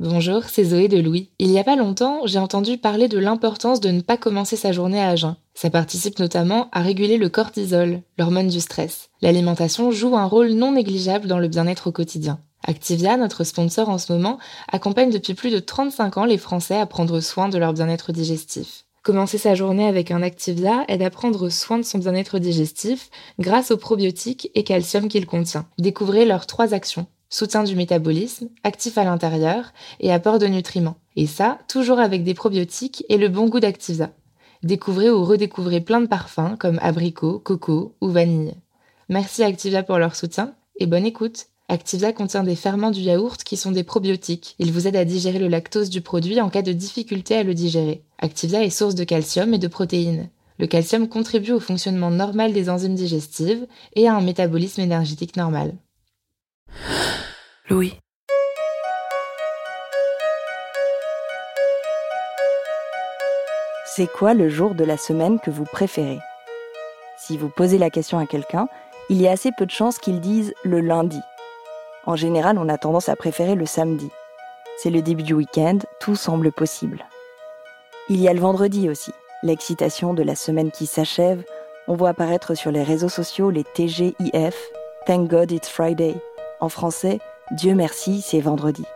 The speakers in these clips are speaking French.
Bonjour, c'est Zoé de Louis. Il y a pas longtemps, j'ai entendu parler de l'importance de ne pas commencer sa journée à jeun. Ça participe notamment à réguler le cortisol, l'hormone du stress. L'alimentation joue un rôle non négligeable dans le bien-être au quotidien. Activia, notre sponsor en ce moment, accompagne depuis plus de 35 ans les Français à prendre soin de leur bien-être digestif. Commencer sa journée avec un Activia aide à prendre soin de son bien-être digestif grâce aux probiotiques et calcium qu'il contient. Découvrez leurs trois actions soutien du métabolisme, actif à l'intérieur et apport de nutriments. Et ça, toujours avec des probiotiques et le bon goût d'Activia. Découvrez ou redécouvrez plein de parfums comme abricot, coco ou vanille. Merci Activia pour leur soutien et bonne écoute. Activia contient des ferments du yaourt qui sont des probiotiques. Ils vous aident à digérer le lactose du produit en cas de difficulté à le digérer. Activia est source de calcium et de protéines. Le calcium contribue au fonctionnement normal des enzymes digestives et à un métabolisme énergétique normal. Louis. C'est quoi le jour de la semaine que vous préférez? Si vous posez la question à quelqu'un, il y a assez peu de chances qu'il dise le lundi. En général, on a tendance à préférer le samedi. C'est le début du week-end, tout semble possible. Il y a le vendredi aussi, l'excitation de la semaine qui s'achève. On voit apparaître sur les réseaux sociaux les TGIF, Thank God It's Friday. En français, Dieu merci, c'est vendredi.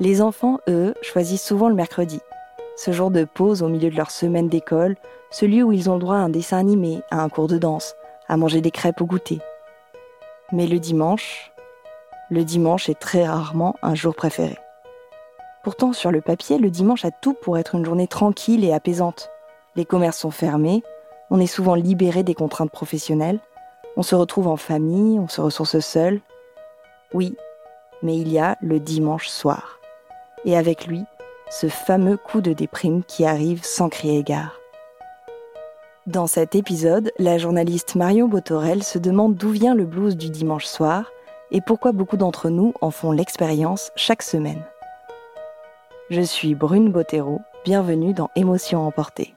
Les enfants, eux, choisissent souvent le mercredi, ce jour de pause au milieu de leur semaine d'école, celui où ils ont le droit à un dessin animé, à un cours de danse, à manger des crêpes au goûter. Mais le dimanche, le dimanche est très rarement un jour préféré. Pourtant, sur le papier, le dimanche a tout pour être une journée tranquille et apaisante. Les commerces sont fermés, on est souvent libéré des contraintes professionnelles, on se retrouve en famille, on se ressource seul, oui, mais il y a le dimanche soir. Et avec lui, ce fameux coup de déprime qui arrive sans crier gare. Dans cet épisode, la journaliste Marion Botorel se demande d'où vient le blues du dimanche soir et pourquoi beaucoup d'entre nous en font l'expérience chaque semaine. Je suis Brune Bottero, bienvenue dans Émotions emportées.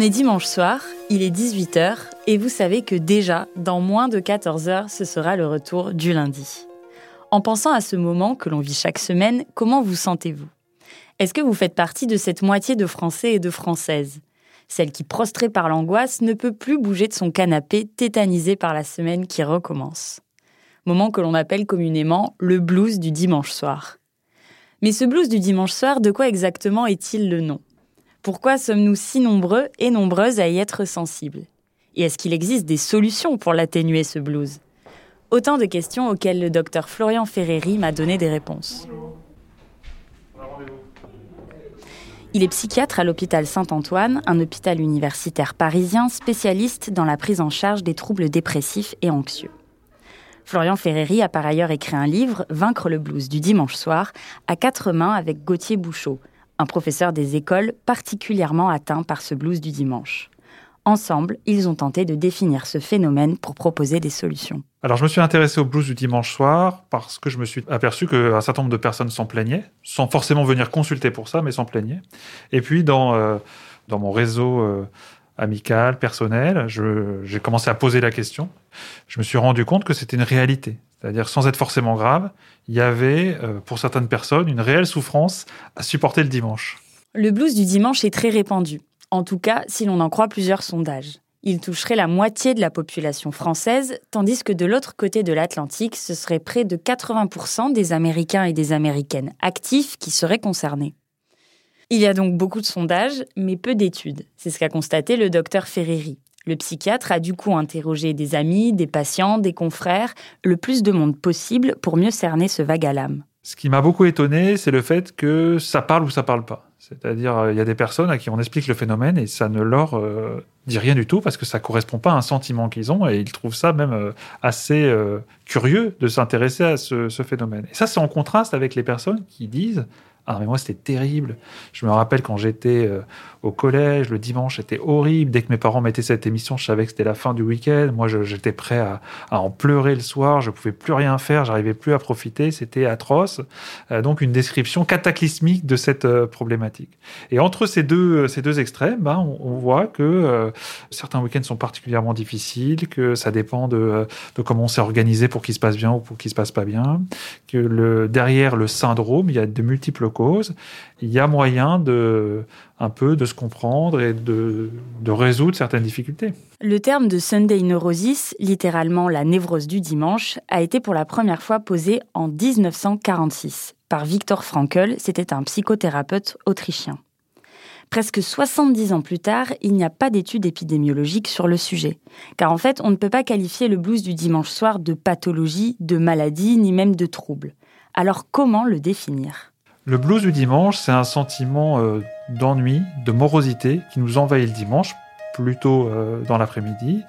On est dimanche soir, il est 18h et vous savez que déjà, dans moins de 14 heures, ce sera le retour du lundi. En pensant à ce moment que l'on vit chaque semaine, comment vous sentez-vous? Est-ce que vous faites partie de cette moitié de Français et de Françaises? Celle qui, prostrée par l'angoisse, ne peut plus bouger de son canapé, tétanisée par la semaine qui recommence? Moment que l'on appelle communément le blues du dimanche soir. Mais ce blues du dimanche soir, de quoi exactement est-il le nom? Pourquoi sommes-nous si nombreux et nombreuses à y être sensibles? Et est-ce qu'il existe des solutions pour l'atténuer, ce blues? Autant de questions auxquelles le docteur Florian Ferreri m'a donné des réponses. Il est psychiatre à l'hôpital Saint-Antoine, un hôpital universitaire parisien spécialiste dans la prise en charge des troubles dépressifs et anxieux. Florian Ferreri a par ailleurs écrit un livre, Vaincre le blues du dimanche soir, à quatre mains avec Gauthier Bouchot, un professeur des écoles particulièrement atteint par ce blues du dimanche. Ensemble, ils ont tenté de définir ce phénomène pour proposer des solutions. alors je me suis intéressé au blues du dimanche soir parce que je me suis aperçu qu'un certain nombre de personnes s'en plaignaient, sans forcément venir consulter pour ça, mais s'en plaignaient. Et puis dans, euh, dans mon réseau euh, amical, personnel, j'ai commencé à poser la question. Je me suis rendu compte que c'était une réalité. C'est-à-dire sans être forcément grave, il y avait euh, pour certaines personnes une réelle souffrance à supporter le dimanche. Le blues du dimanche est très répandu, en tout cas si l'on en croit plusieurs sondages. Il toucherait la moitié de la population française, tandis que de l'autre côté de l'Atlantique, ce serait près de 80% des Américains et des Américaines actifs qui seraient concernés. Il y a donc beaucoup de sondages, mais peu d'études. C'est ce qu'a constaté le docteur Ferreri. Le psychiatre a du coup interrogé des amis, des patients, des confrères, le plus de monde possible pour mieux cerner ce vague à l'âme. Ce qui m'a beaucoup étonné, c'est le fait que ça parle ou ça parle pas. C'est-à-dire, euh, il y a des personnes à qui on explique le phénomène et ça ne leur euh, dit rien du tout parce que ça correspond pas à un sentiment qu'ils ont et ils trouvent ça même euh, assez curieux de s'intéresser à ce, ce, phénomène. Et ça, c'est en contraste avec les personnes qui disent ah mais moi c'était terrible. Je me rappelle quand j'étais au collège, le dimanche c'était horrible. Dès que mes parents mettaient cette émission, je savais que c'était la fin du week-end. Moi j'étais prêt à, en pleurer le soir. Je pouvais plus rien faire, j'arrivais plus à profiter. C'était atroce. Euh, donc une description cataclysmique de cette euh, problématique. Et entre ces deux ces deux extrêmes, ben, on, voit que certains week-ends sont particulièrement difficiles, que ça dépend de, comment on s'est organisé pour qu'il se passe bien ou pour qu'il se passe pas bien, que derrière le syndrome, il y a de multiples cause, il y a moyen de un peu de se comprendre et de, de résoudre certaines difficultés. Le terme de Sunday neurosis, littéralement la névrose du dimanche, a été pour la première fois posé en 1946 par Viktor Frankl, c'était un psychothérapeute autrichien. Presque 70 ans plus tard, il n'y a pas d'études épidémiologiques sur le sujet. Car en fait, on ne peut pas qualifier le blues du dimanche soir de pathologie, de maladie, ni même de trouble. Alors comment le définir? Le blues du dimanche, c'est un sentiment euh, d'ennui, de morosité qui nous envahit le dimanche, plutôt euh, dans l'après-midi,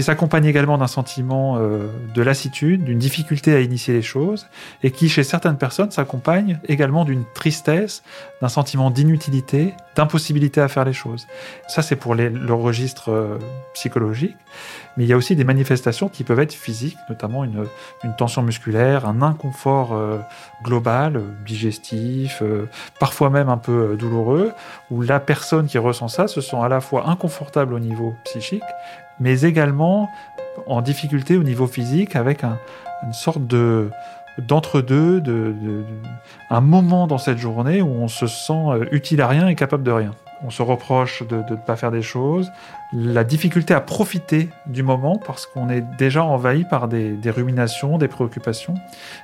qui s'accompagne également d'un sentiment euh, de lassitude, d'une difficulté à initier les choses, et qui, chez certaines personnes, s'accompagne également d'une tristesse, d'un sentiment d'inutilité, d'impossibilité à faire les choses. Ça, c'est pour le registre psychologique. Mais il y a aussi des manifestations qui peuvent être physiques, notamment une, tension musculaire, un inconfort euh, global, digestif, euh, parfois même un peu euh, douloureux, où la personne qui ressent ça se sent à la fois inconfortable au niveau psychique, mais également en difficulté au niveau physique avec une sorte de d'entre-deux, de, un moment dans cette journée où on se sent utile à rien et capable de rien. On se reproche de ne pas faire des choses, la difficulté à profiter du moment parce qu'on est déjà envahi par des, ruminations, des préoccupations,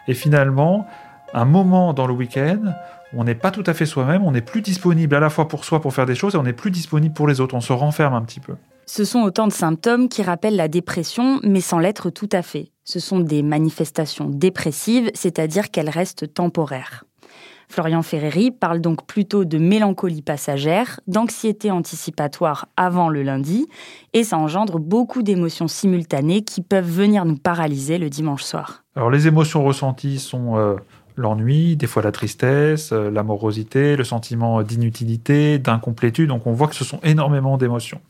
et finalement, un moment dans le week-end, on n'est pas tout à fait soi-même, on n'est plus disponible à la fois pour soi pour faire des choses et on n'est plus disponible pour les autres, on se renferme un petit peu. Ce sont autant de symptômes qui rappellent la dépression, mais sans l'être tout à fait. Ce sont des manifestations dépressives, c'est-à-dire qu'elles restent temporaires. Florian Ferreri parle donc plutôt de mélancolie passagère, d'anxiété anticipatoire avant le lundi, et ça engendre beaucoup d'émotions simultanées qui peuvent venir nous paralyser le dimanche soir. Alors les émotions ressenties sont euh, l'ennui, des fois la tristesse, euh, l'amorosité, le sentiment d'inutilité, d'incomplétude, donc on voit que ce sont énormément d'émotions.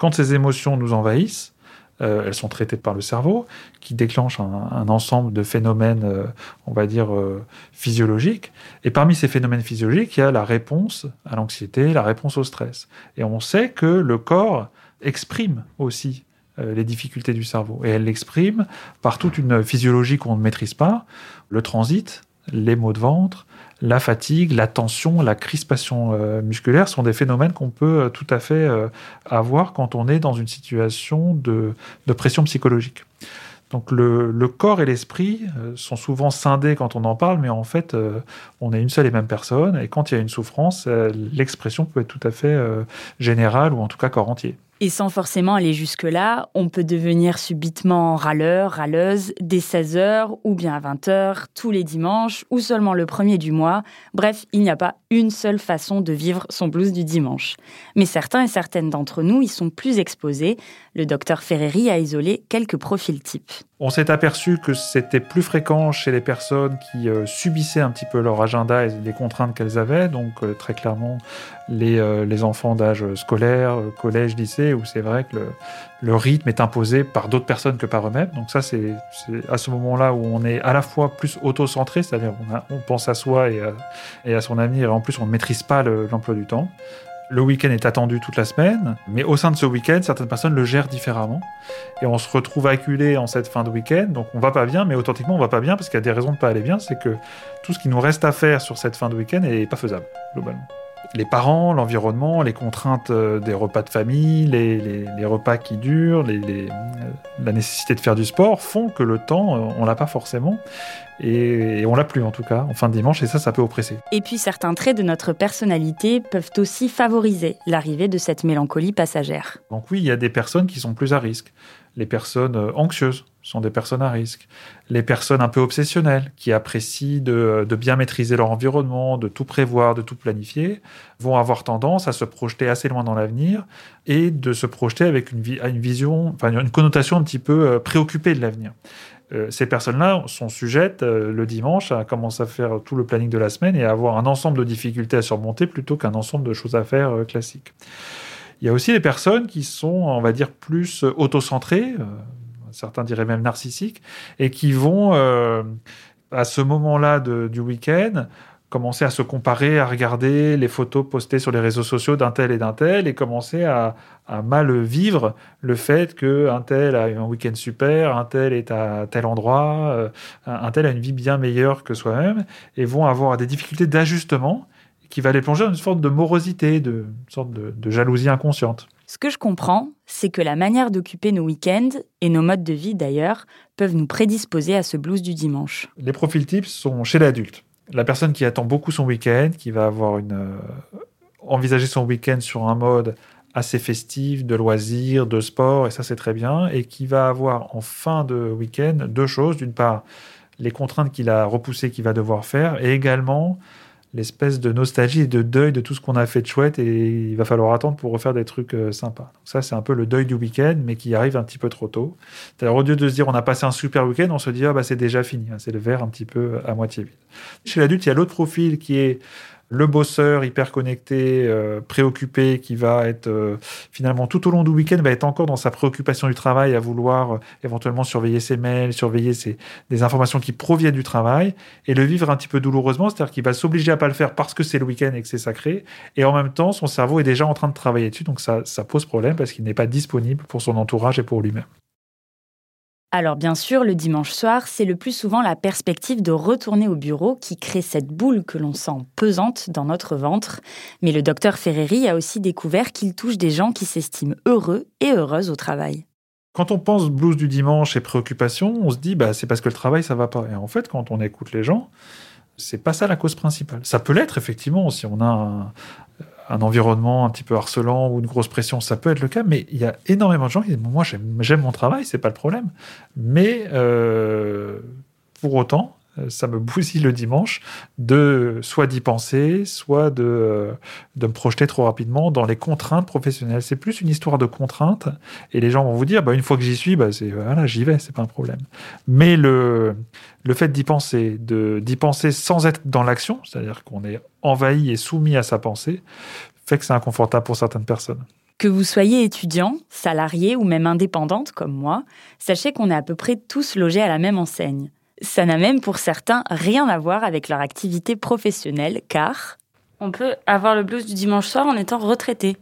Quand ces émotions nous envahissent, euh, elles sont traitées par le cerveau, qui déclenche un, ensemble de phénomènes, euh, on va dire, euh, physiologiques. Et parmi ces phénomènes physiologiques, il y a la réponse à l'anxiété, la réponse au stress. Et on sait que le corps exprime aussi les difficultés du cerveau. Et elle l'exprime par toute une physiologie qu'on ne maîtrise pas, le transit, les maux de ventre, la fatigue, la tension, la crispation euh, musculaire sont des phénomènes qu'on peut euh, tout à fait euh, avoir quand on est dans une situation de, pression psychologique. Donc le, corps et l'esprit sont souvent scindés quand on en parle, mais en fait, on est une seule et même personne, et quand il y a une souffrance, l'expression peut être tout à fait générale, ou en tout cas corps entier. Et sans forcément aller jusque-là, on peut devenir subitement râleur, râleuse, dès 16h ou bien à 20h, tous les dimanches ou seulement le premier du mois. Bref, il n'y a pas une seule façon de vivre son blues du dimanche. Mais certains et certaines d'entre nous y sont plus exposés. Le docteur Ferreri a isolé quelques profils types. On s'est aperçu que c'était plus fréquent chez les personnes qui euh, subissaient un petit peu leur agenda et les contraintes qu'elles avaient. Donc euh, très clairement les, euh, les enfants d'âge scolaire, collège, lycée, où c'est vrai que le, rythme est imposé par d'autres personnes que par eux-mêmes. Donc ça, c'est à ce moment-là où on est à la fois plus auto-centré, c'est-à-dire on, pense à soi et à, et à, son avenir, et en plus on ne maîtrise pas l'emploi du temps. Le week-end est attendu toute la semaine, mais au sein de ce week-end, certaines personnes le gèrent différemment. Et on se retrouve acculé en cette fin de week-end, donc on va pas bien, mais authentiquement on va pas bien parce qu'il y a des raisons de pas aller bien, c'est que tout ce qui nous reste à faire sur cette fin de week-end n'est pas faisable, globalement les parents, l'environnement, les contraintes euh, des repas de famille, les, repas qui durent, euh, la nécessité de faire du sport font que le temps, euh, on l'a pas forcément. Et, on l'a plus en tout cas en fin de dimanche et ça, ça peut oppresser. Et puis certains traits de notre personnalité peuvent aussi favoriser l'arrivée de cette mélancolie passagère. Donc oui, il y a des personnes qui sont plus à risque. Les personnes anxieuses sont des personnes à risque. Les personnes un peu obsessionnelles, qui apprécient de, bien maîtriser leur environnement, de tout prévoir, de tout planifier, vont avoir tendance à se projeter assez loin dans l'avenir et de se projeter avec une, vision, enfin une connotation un petit peu euh, préoccupée de l'avenir. Euh, ces personnes-là sont sujettes euh, le dimanche à commencer à faire tout le planning de la semaine et à avoir un ensemble de difficultés à surmonter plutôt qu'un ensemble de choses à faire classiques. Il y a aussi des personnes qui sont, on va dire, plus autocentrées, certains diraient même narcissiques, et qui vont, euh, à ce moment-là du week-end, commencer à se comparer, à regarder les photos postées sur les réseaux sociaux d'un tel et d'un tel, et commencer à, mal vivre le fait qu'un tel a un week-end super, un tel est à tel endroit, euh, un tel a une vie bien meilleure que soi-même, et vont avoir des difficultés d'ajustement qui va les plonger dans une sorte de morosité, de, une sorte de jalousie inconsciente. Ce que je comprends, c'est que la manière d'occuper nos week-ends, et nos modes de vie d'ailleurs, peuvent nous prédisposer à ce blues du dimanche. Les profils types sont chez l'adulte. La personne qui attend beaucoup son week-end, qui va avoir une, euh, envisager son week-end sur un mode assez festif, de loisirs, de sport, et ça c'est très bien, et qui va avoir en fin de week-end deux choses. D'une part, les contraintes qu'il a repoussées qu'il va devoir faire, et également l'espèce de nostalgie et de deuil de tout ce qu'on a fait de chouette et il va falloir attendre pour refaire des trucs euh, sympas. Donc ça, c'est un peu le deuil du week-end, mais qui arrive un petit peu trop tôt. Alors, au lieu de se dire on a passé un super week-end, on se dit ah bah c'est déjà fini, hein. c'est le verre un petit peu à moitié vide. Chez l'adulte, il y a l'autre profil qui est le bosseur hyper connecté, euh, préoccupé, qui va être euh, finalement tout au long du week-end, va être encore dans sa préoccupation du travail, à vouloir euh, éventuellement surveiller ses mails, surveiller ses, des informations qui proviennent du travail, et le vivre un petit peu douloureusement, c'est-à-dire qu'il va s'obliger à pas le faire parce que c'est le week-end et que c'est sacré, et en même temps, son cerveau est déjà en train de travailler dessus, donc ça, ça pose problème parce qu'il n'est pas disponible pour son entourage et pour lui-même. Alors bien sûr, le dimanche soir, c'est le plus souvent la perspective de retourner au bureau qui crée cette boule que l'on sent pesante dans notre ventre. Mais le docteur Ferreri a aussi découvert qu'il touche des gens qui s'estiment heureux et heureuses au travail. Quand on pense blues du dimanche et préoccupation, on se dit bah c'est parce que le travail ça va pas. Et en fait, quand on écoute les gens, c'est pas ça la cause principale. Ça peut l'être effectivement si on a un, un environnement un petit peu harcelant ou une grosse pression, ça peut être le cas, mais il y a énormément de gens qui disent Moi, j'aime mon travail, c'est pas le problème. Mais euh, pour autant, ça me bousille le dimanche de soit d'y penser, soit de, euh, de me projeter trop rapidement dans les contraintes professionnelles. C'est plus une histoire de contraintes et les gens vont vous dire bah, une fois que j'y suis, bah, c'est voilà, j'y vais, c'est pas un problème. Mais le, le fait d'y penser, d'y penser sans être dans l'action, c'est-à-dire qu'on est envahi et soumis à sa pensée, fait que c'est inconfortable pour certaines personnes. Que vous soyez étudiant, salarié ou même indépendante comme moi, sachez qu'on est à peu près tous logés à la même enseigne. Ça n'a même pour certains rien à voir avec leur activité professionnelle car on peut avoir le blues du dimanche soir en étant retraité.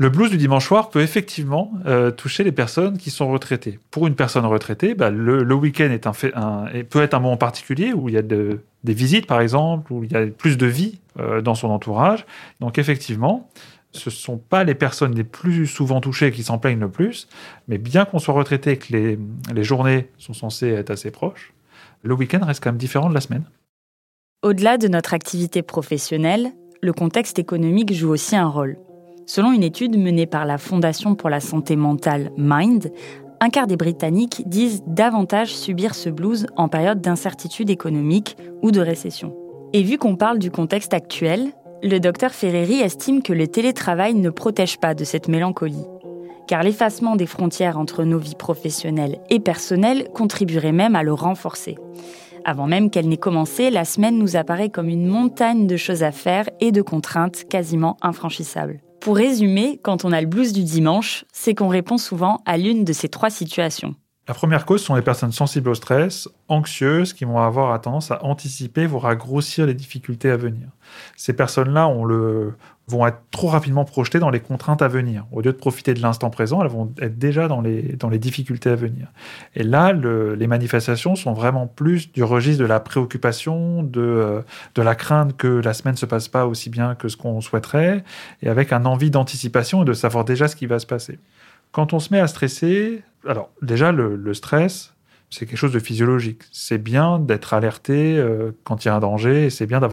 Le blues du dimanche soir peut effectivement euh, toucher les personnes qui sont retraitées. Pour une personne retraitée, bah, le, week-end est un, un, peut être un moment particulier où il y a des visites, par exemple, où il y a plus de vie euh, dans son entourage. Donc effectivement, ce ne sont pas les personnes les plus souvent touchées qui s'en plaignent le plus, mais bien qu'on soit retraité et que les, les journées sont censées être assez proches, le week-end reste quand même différent de la semaine. Au-delà de notre activité professionnelle, le contexte économique joue aussi un rôle. Selon une étude menée par la Fondation pour la santé mentale Mind, un quart des Britanniques disent davantage subir ce blues en période d'incertitude économique ou de récession. Et vu qu'on parle du contexte actuel, le docteur Ferreri estime que le télétravail ne protège pas de cette mélancolie car l'effacement des frontières entre nos vies professionnelles et personnelles contribuerait même à le renforcer. Avant même qu'elle n'ait commencé, la semaine nous apparaît comme une montagne de choses à faire et de contraintes quasiment infranchissables. Pour résumer, quand on a le blues du dimanche, c'est qu'on répond souvent à l'une de ces trois situations. La première cause sont les personnes sensibles au stress, anxieuses, qui vont avoir tendance à anticiper, voire à grossir les difficultés à venir. Ces personnes-là vont être trop rapidement projetées dans les contraintes à venir. Au lieu de profiter de l'instant présent, elles vont être déjà dans les, difficultés à venir. Et là, les manifestations sont vraiment plus du registre de la préoccupation, de, euh, de la crainte que la semaine ne se passe pas aussi bien que ce qu'on souhaiterait, et avec un envie d'anticipation et de savoir déjà ce qui va se passer. Quand on se met à stresser, alors déjà le, stress, c'est quelque chose de physiologique. C'est bien d'être alerté euh, quand il y a un danger et c'est bien d'avoir.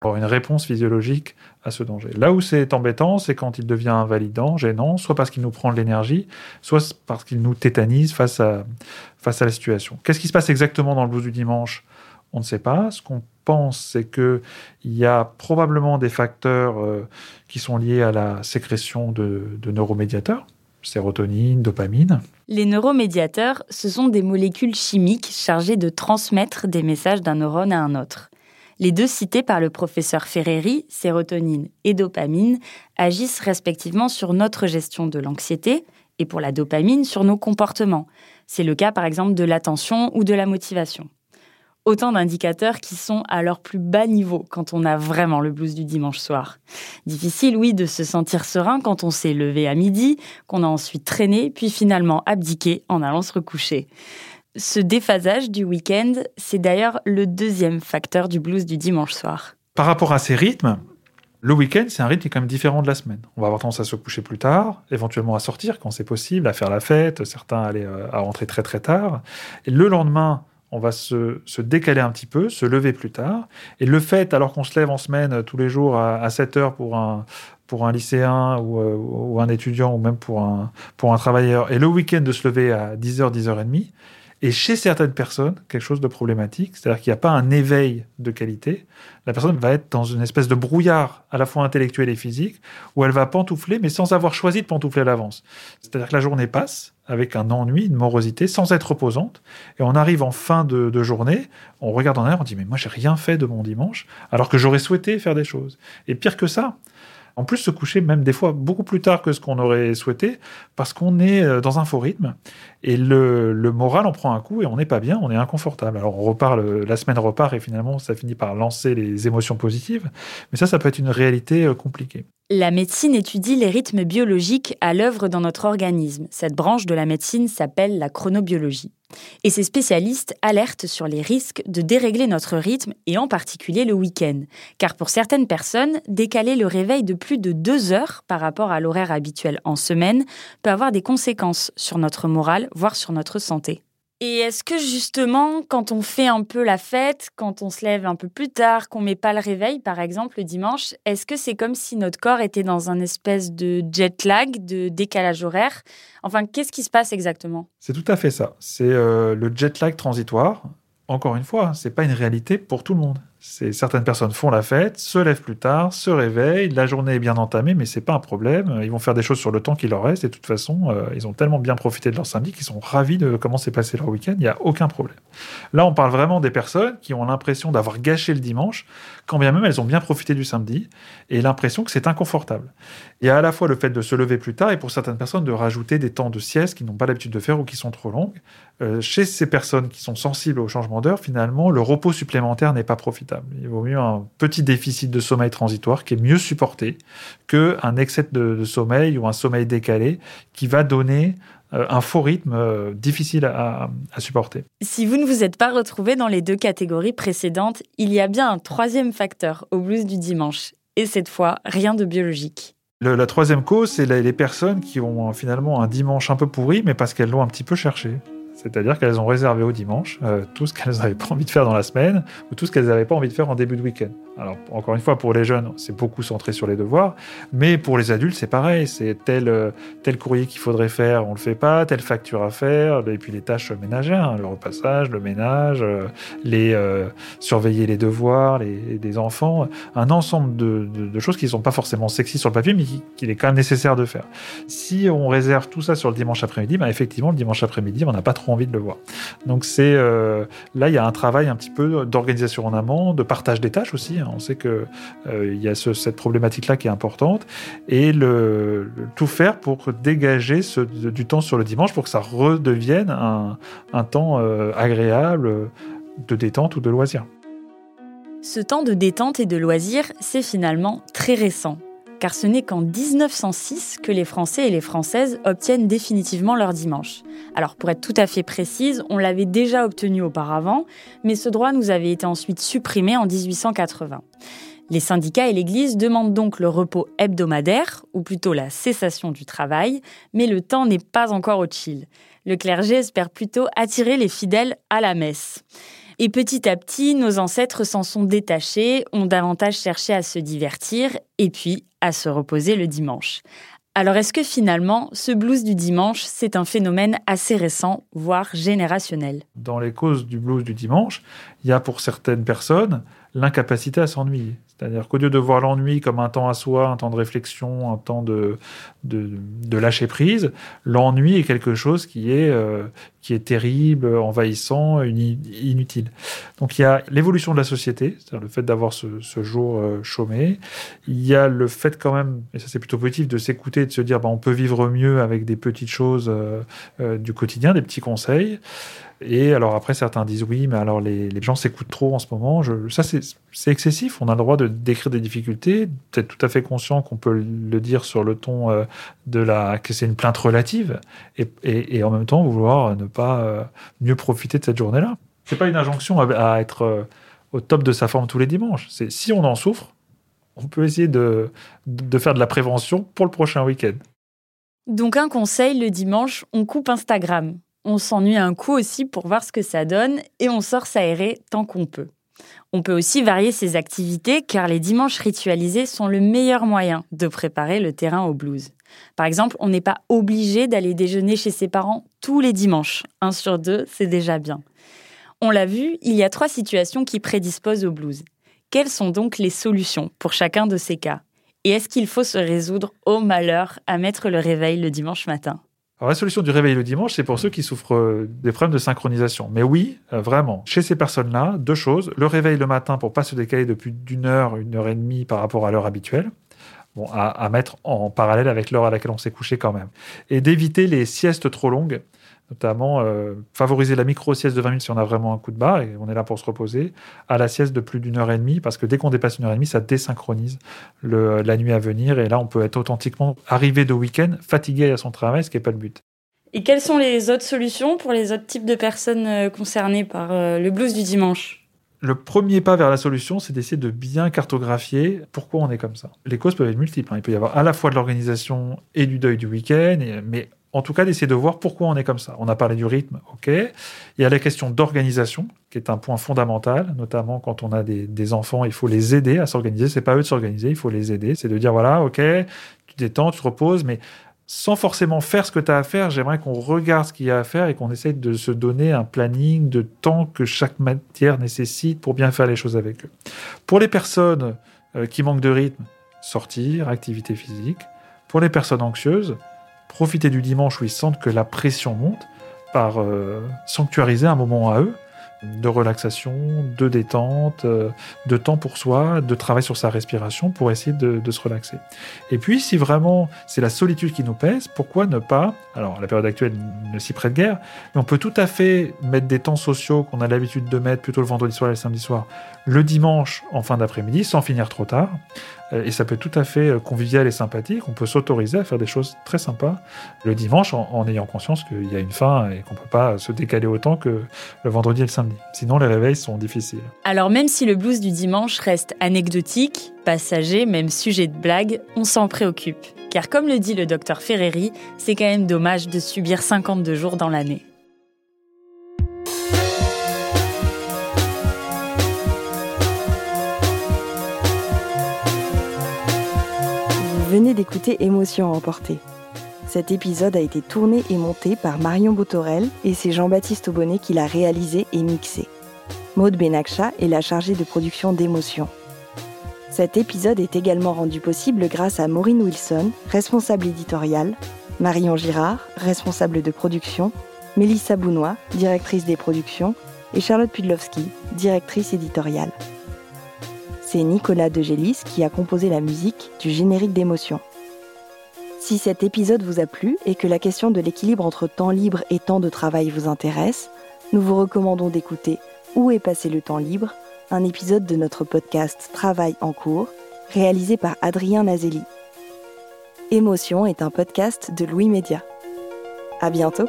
Pour une réponse physiologique à ce danger. Là où c'est embêtant, c'est quand il devient invalidant, gênant, soit parce qu'il nous prend de l'énergie, soit parce qu'il nous tétanise face à, face à la situation. Qu'est-ce qui se passe exactement dans le blues du dimanche? On ne sait pas. Ce qu'on pense, c'est qu'il y a probablement des facteurs euh, qui sont liés à la sécrétion de, de neuromédiateurs, sérotonine, dopamine. Les neuromédiateurs, ce sont des molécules chimiques chargées de transmettre des messages d'un neurone à un autre. Les deux cités par le professeur Ferreri, sérotonine et dopamine, agissent respectivement sur notre gestion de l'anxiété et pour la dopamine sur nos comportements. C'est le cas par exemple de l'attention ou de la motivation. Autant d'indicateurs qui sont à leur plus bas niveau quand on a vraiment le blues du dimanche soir. Difficile, oui, de se sentir serein quand on s'est levé à midi, qu'on a ensuite traîné, puis finalement abdiqué en allant se recoucher. Ce déphasage du week-end, c'est d'ailleurs le deuxième facteur du blues du dimanche soir. Par rapport à ces rythmes, le week-end, c'est un rythme qui est quand même différent de la semaine. On va avoir tendance à se coucher plus tard, éventuellement à sortir quand c'est possible, à faire la fête, certains aller euh, à rentrer très très tard. Et le lendemain, on va se, décaler un petit peu, se lever plus tard. Et le fait, alors qu'on se lève en semaine euh, tous les jours à, 7 heures pour un, pour un lycéen euh, ou, un étudiant ou même pour un, pour un travailleur, et le week-end de se lever à 10h, 10h30, et chez certaines personnes, quelque chose de problématique, c'est-à-dire qu'il n'y a pas un éveil de qualité. La personne va être dans une espèce de brouillard à la fois intellectuel et physique, où elle va pantoufler, mais sans avoir choisi de pantoufler à l'avance. C'est-à-dire que la journée passe avec un ennui, une morosité, sans être reposante, et on arrive en fin de, journée, on regarde en arrière, on dit mais moi j'ai rien fait de mon dimanche, alors que j'aurais souhaité faire des choses. Et pire que ça, en plus se coucher même des fois beaucoup plus tard que ce qu'on aurait souhaité, parce qu'on est euh, dans un faux rythme, et le, moral en prend un coup, et on n'est pas bien, on est inconfortable. Alors on repart, la semaine repart, et finalement ça finit par lancer les émotions positives, mais ça, ça peut être une réalité euh, compliquée. La médecine étudie les rythmes biologiques à l'œuvre dans notre organisme. Cette branche de la médecine s'appelle la chronobiologie. Et ces spécialistes alertent sur les risques de dérégler notre rythme et en particulier le week-end. Car pour certaines personnes, décaler le réveil de plus de deux heures par rapport à l'horaire habituel en semaine peut avoir des conséquences sur notre morale, voire sur notre santé. Et est-ce que justement, quand on fait un peu la fête, quand on se lève un peu plus tard, qu'on met pas le réveil, par exemple, le dimanche, est-ce que c'est comme si notre corps était dans un espèce de jet lag, de décalage horaire? Enfin, qu'est-ce qui se passe exactement? C'est tout à fait ça. C'est euh, le jet lag transitoire. Encore une fois, c'est pas une réalité pour tout le monde. Certaines personnes font la fête, se lèvent plus tard, se réveillent, la journée est bien entamée, mais c'est pas un problème. Ils vont faire des choses sur le temps qui leur reste et de toute façon, euh, ils ont tellement bien profité de leur samedi qu'ils sont ravis de comment s'est passé leur week-end. Il n'y a aucun problème. Là, on parle vraiment des personnes qui ont l'impression d'avoir gâché le dimanche, quand bien même elles ont bien profité du samedi et l'impression que c'est inconfortable. Il y a à la fois le fait de se lever plus tard et pour certaines personnes de rajouter des temps de sieste qu'ils n'ont pas l'habitude de faire ou qui sont trop longues. Euh, chez ces personnes qui sont sensibles au changement d'heure, finalement, le repos supplémentaire n'est pas profitable. Il vaut mieux un petit déficit de sommeil transitoire qui est mieux supporté qu'un excès de, sommeil ou un sommeil décalé qui va donner euh, un faux rythme euh, difficile à, supporter. Si vous ne vous êtes pas retrouvé dans les deux catégories précédentes, il y a bien un troisième facteur au blues du dimanche. et cette fois, rien de biologique. la troisième cause, c'est les personnes qui ont finalement un dimanche un peu pourri, mais parce qu'elles l'ont un petit peu cherché. C'est-à-dire qu'elles ont réservé au dimanche euh, tout ce qu'elles n'avaient pas envie de faire dans la semaine ou tout ce qu'elles n'avaient pas envie de faire en début de week-end. Alors, encore une fois, pour les jeunes, c'est beaucoup centré sur les devoirs, mais pour les adultes, c'est pareil. C'est tel, euh, tel courrier qu'il faudrait faire, on le fait pas, telle facture à faire, et puis les tâches ménagères, hein, le repassage, le ménage, euh, les surveiller les devoirs, des enfants, un ensemble de, choses qui ne sont pas forcément sexy sur le papier, mais qu'il est quand même nécessaire de faire. Si on réserve tout ça sur le dimanche après-midi, bah, effectivement, le dimanche après-midi, on n'a pas trop envie de le voir. Donc c'est euh, là il y a un travail un petit peu d'organisation en amont, de partage des tâches aussi. Hein. On sait que euh, y a cette problématique là qui est importante et le, tout faire pour dégager du temps sur le dimanche pour que ça redevienne un, temps euh, agréable de détente ou de loisir. Ce temps de détente et de loisir, c'est finalement très récent car ce n'est qu'en 1906 que les Français et les Françaises obtiennent définitivement leur dimanche. Alors pour être tout à fait précise, on l'avait déjà obtenu auparavant, mais ce droit nous avait été ensuite supprimé en 1880. Les syndicats et l'Église demandent donc le repos hebdomadaire, ou plutôt la cessation du travail, mais le temps n'est pas encore au chill. Le clergé espère plutôt attirer les fidèles à la messe. Et petit à petit, nos ancêtres s'en sont détachés, ont davantage cherché à se divertir et puis à se reposer le dimanche. Alors est-ce que finalement, ce blues du dimanche, c'est un phénomène assez récent, voire générationnel? Dans les causes du blues du dimanche, il y a pour certaines personnes l'incapacité à s'ennuyer. C'est-à-dire qu'au lieu de voir l'ennui comme un temps à soi, un temps de réflexion, un temps de, de, lâcher prise, l'ennui est quelque chose qui est, euh, qui est terrible, envahissant, inutile. Donc il y a l'évolution de la société, c'est-à-dire le fait d'avoir ce, jour euh, chômé. Il y a le fait quand même, et ça c'est plutôt positif, de s'écouter, de se dire bah, on peut vivre mieux avec des petites choses euh, du quotidien, des petits conseils. Et alors après, certains disent oui, mais alors les, les gens s'écoutent trop en ce moment. Ça, c'est excessif. On a le droit de décrire des difficultés, d'être tout à fait conscient qu'on peut le dire sur le ton euh, de la que c'est une plainte relative, et, et, en même temps vouloir ne pas euh, mieux profiter de cette journée-là. C'est pas une injonction à, à être euh, au top de sa forme tous les dimanches. C'est si on en souffre, on peut essayer de, de faire de la prévention pour le prochain week-end. Donc un conseil, le dimanche, on coupe Instagram on s'ennuie un coup aussi pour voir ce que ça donne et on sort s'aérer tant qu'on peut. On peut aussi varier ses activités car les dimanches ritualisés sont le meilleur moyen de préparer le terrain au blues. Par exemple, on n'est pas obligé d'aller déjeuner chez ses parents tous les dimanches. Un sur deux, c'est déjà bien. On l'a vu, il y a trois situations qui prédisposent au blues. Quelles sont donc les solutions pour chacun de ces cas? Et est-ce qu'il faut se résoudre au malheur à mettre le réveil le dimanche matin? Alors, la solution du réveil le dimanche, c'est pour ceux qui souffrent euh, des problèmes de synchronisation. Mais oui, euh, vraiment, chez ces personnes-là, deux choses. Le réveil le matin pour pas se décaler depuis d'une heure, une heure et demie par rapport à l'heure habituelle. Bon, à, à mettre en parallèle avec l'heure à laquelle on s'est couché quand même. Et d'éviter les siestes trop longues notamment euh, favoriser la micro-sieste de 20 minutes si on a vraiment un coup de barre et on est là pour se reposer, à la sieste de plus d'une heure et demie, parce que dès qu'on dépasse une heure et demie, ça désynchronise le, la nuit à venir, et là on peut être authentiquement arrivé de week-end fatigué à son travail, ce qui n'est pas le but. Et quelles sont les autres solutions pour les autres types de personnes euh, concernées par euh, le blues du dimanche? Le premier pas vers la solution, c'est d'essayer de bien cartographier pourquoi on est comme ça. Les causes peuvent être multiples. Hein. Il peut y avoir à la fois de l'organisation et du deuil du week-end, mais en tout cas d'essayer de voir pourquoi on est comme ça. On a parlé du rythme, ok. Il y a la question d'organisation, qui est un point fondamental, notamment quand on a des, enfants, il faut les aider à s'organiser. C'est pas eux de s'organiser, il faut les aider. C'est de dire voilà, ok, tu détends, tu te reposes, mais sans forcément faire ce que tu as à faire, j'aimerais qu'on regarde ce qu'il y a à faire et qu'on essaye de se donner un planning de temps que chaque matière nécessite pour bien faire les choses avec eux. Pour les personnes euh, qui manquent de rythme, sortir, activité physique. Pour les personnes anxieuses, profiter du dimanche où ils sentent que la pression monte par euh, sanctuariser un moment à eux de relaxation, de détente, euh, de temps pour soi, de travail sur sa respiration pour essayer de, se relaxer. Et puis, si vraiment c'est la solitude qui nous pèse, pourquoi ne pas, alors la période actuelle ne s'y prête guère, mais on peut tout à fait mettre des temps sociaux qu'on a l'habitude de mettre plutôt le vendredi soir et le samedi soir, le dimanche en fin d'après-midi, sans finir trop tard, et ça peut être tout à fait euh, convivial et sympathique. On peut s'autoriser à faire des choses très sympas le dimanche en, ayant conscience qu'il y a une fin et qu'on ne peut pas se décaler autant que le vendredi et le samedi. Sinon, les réveils sont difficiles. Alors même si le blues du dimanche reste anecdotique, passager, même sujet de blague, on s'en préoccupe. Car comme le dit le docteur Ferreri, c'est quand même dommage de subir 52 jours dans l'année. Venez d'écouter Émotion emportée. Cet épisode a été tourné et monté par Marion Botorel et c'est Jean-Baptiste Aubonnet qui l'a réalisé et mixé. Maude Benakcha est la chargée de production d'Émotion. Cet épisode est également rendu possible grâce à Maureen Wilson, responsable éditoriale, Marion Girard, responsable de production, Mélissa Bounois, directrice des productions, et Charlotte Pudlowski, directrice éditoriale c'est Nicolas Degélis qui a composé la musique du générique d'émotion. Si cet épisode vous a plu et que la question de l'équilibre entre temps libre et temps de travail vous intéresse, nous vous recommandons d'écouter Où est passé le temps libre, un épisode de notre podcast Travail en cours, réalisé par Adrien Nazelli. Émotion est un podcast de Louis Média. À bientôt!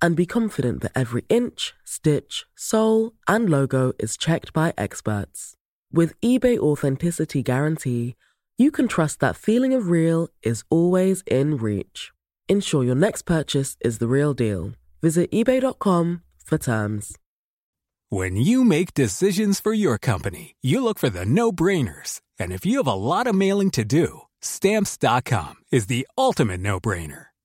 and be confident that every inch, stitch, sole, and logo is checked by experts. With eBay Authenticity Guarantee, you can trust that feeling of real is always in reach. Ensure your next purchase is the real deal. Visit eBay.com for terms. When you make decisions for your company, you look for the no brainers. And if you have a lot of mailing to do, Stamps.com is the ultimate no brainer.